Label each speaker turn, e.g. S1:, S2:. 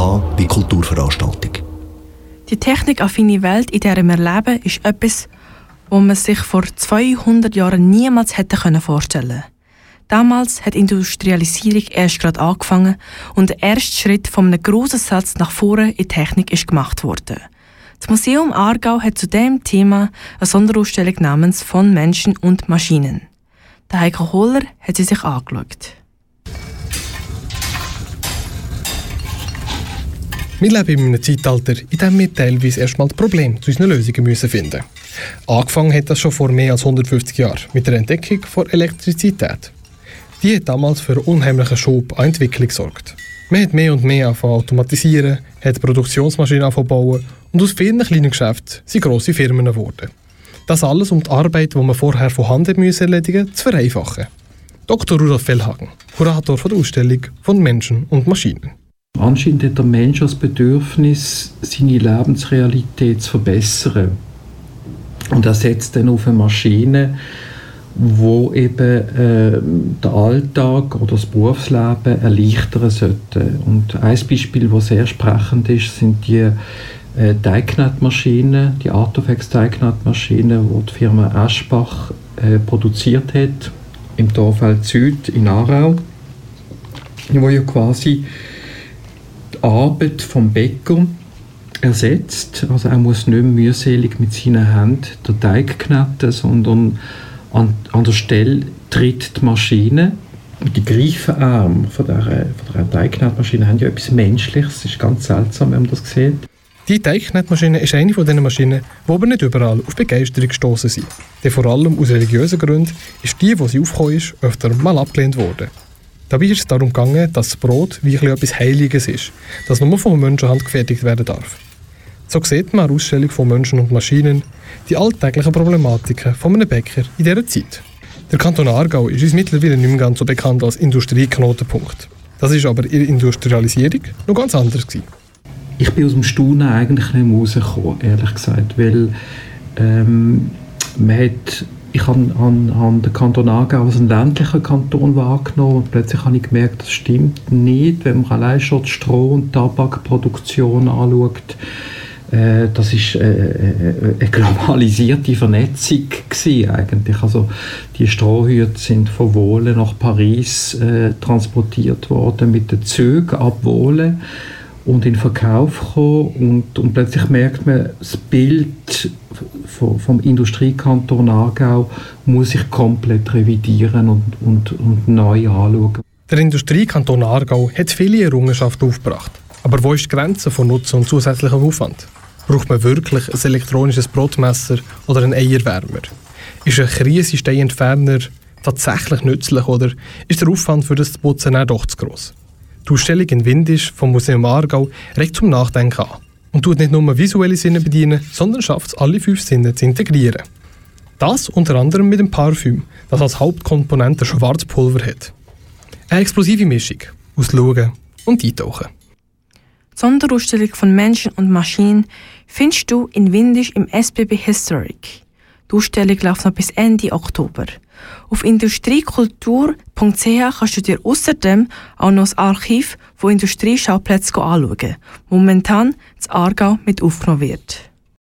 S1: K wie Kulturveranstaltung.
S2: Die technikaffine Welt, in der wir leben, ist etwas, was man sich vor 200 Jahren niemals hätte vorstellen können. Damals hat Industrialisierung erst gerade angefangen und der erste Schritt von einem grossen Satz nach vorne in Technik ist gemacht worden. Das Museum Aargau hat zu dem Thema eine Sonderausstellung namens Von Menschen und Maschinen. Der Heiko Holler hat sie sich angeschaut.
S3: Wir leben in einem Zeitalter, in dem wir teilweise erstmal das Problem zu unseren Lösungen müssen finden Angefangen hat das schon vor mehr als 150 Jahren mit der Entdeckung von Elektrizität. Die hat damals für einen unheimlichen Schub an Entwicklung gesorgt. Man hat mehr und mehr angefangen automatisieren, hat Produktionsmaschinen angefangen und aus vielen kleinen Geschäften sind grosse Firmen geworden. Das alles, um die Arbeit, die man vorher von Hand müssen erledigen zu vereinfachen. Dr. Rudolf Fellhagen, Kurator der Ausstellung von Menschen und Maschinen.
S4: Anscheinend hat der Mensch das Bedürfnis, seine Lebensrealität zu verbessern. Und er setzt dann auf eine Maschine, wo eben äh, der Alltag oder das Berufsleben erleichtern sollte. Und ein Beispiel, das sehr sprechend ist, sind die äh, Teigknettmaschinen, die Artofex Teigknettmaschinen, die die Firma Aschbach äh, produziert hat im Dorfeld Süd in Aarau, wo ja quasi die Arbeit vom Bäcker ersetzt. Also er muss nicht mühselig mit seinen Händen den Teig kneten, sondern an, an der Stelle tritt die Maschine. Die Greifenarme von dieser, von dieser Teigknetmaschine haben ja etwas Menschliches. Das ist ganz seltsam, wenn man das sieht.
S3: Die Teigknetmaschine ist eine von diesen Maschinen, die aber nicht überall auf Begeisterung gestoßen sind. Denn vor allem aus religiösen Gründen ist die, wo sie aufgekommen ist, öfter mal abgelehnt worden. Dabei ist es darum gegangen, dass das Brot wie etwas Heiliges ist, das nur von Menschenhand gefertigt werden darf. So sieht man eine Ausstellung von Menschen und Maschinen die alltäglichen Problematiken von einem Bäcker in dieser Zeit. Der Kanton Aargau ist uns mittlerweile nicht mehr ganz so bekannt als Industrieknotenpunkt. Das ist aber in der Industrialisierung noch ganz anders gewesen.
S4: Ich bin aus dem Staunen eigentlich nicht rausgekommen, ehrlich gesagt, weil ähm, man hat ich habe, habe den Kanton Aargau als einen ländlichen Kanton wahrgenommen und plötzlich habe ich gemerkt, das stimmt nicht, wenn man allein schon die Stroh- und Tabakproduktion anschaut äh, das ist äh, äh, eine globalisierte Vernetzung gewesen, eigentlich. Also die Strohhüte sind von Wohlen nach Paris äh, transportiert worden mit den Zügen ab Wohlen und in den Verkauf gekommen und, und plötzlich merkt man, das Bild vom, vom Industriekanton Aargau muss sich komplett revidieren und, und, und neu anschauen.
S3: Der Industriekanton Aargau hat viele Errungenschaften aufgebracht. Aber wo ist die Grenze von Nutzen und zusätzlichem Aufwand? Braucht man wirklich ein elektronisches Brotmesser oder einen Eierwärmer? Ist ein Krisensteinentferner tatsächlich nützlich oder ist der Aufwand für das Putzen doch zu groß? Die Ausstellung in Windisch vom Museum Aargau regt zum Nachdenken an und tut nicht nur visuelle Sinne bedienen, sondern schafft es, alle fünf Sinne zu integrieren. Das unter anderem mit dem Parfüm, das als Hauptkomponente Schwarzpulver hat. Eine explosive Mischung aus Schauen und Eintauchen.
S2: Sonderausstellung von Menschen und Maschinen findest du in Windisch im SBB Historic. Die Ausstellung läuft noch bis Ende Oktober. Auf industriekultur.ch kannst du dir außerdem auch noch das Archiv von Industrieschauplätzen anschauen, momentan das Aargau mit aufgenommen wird.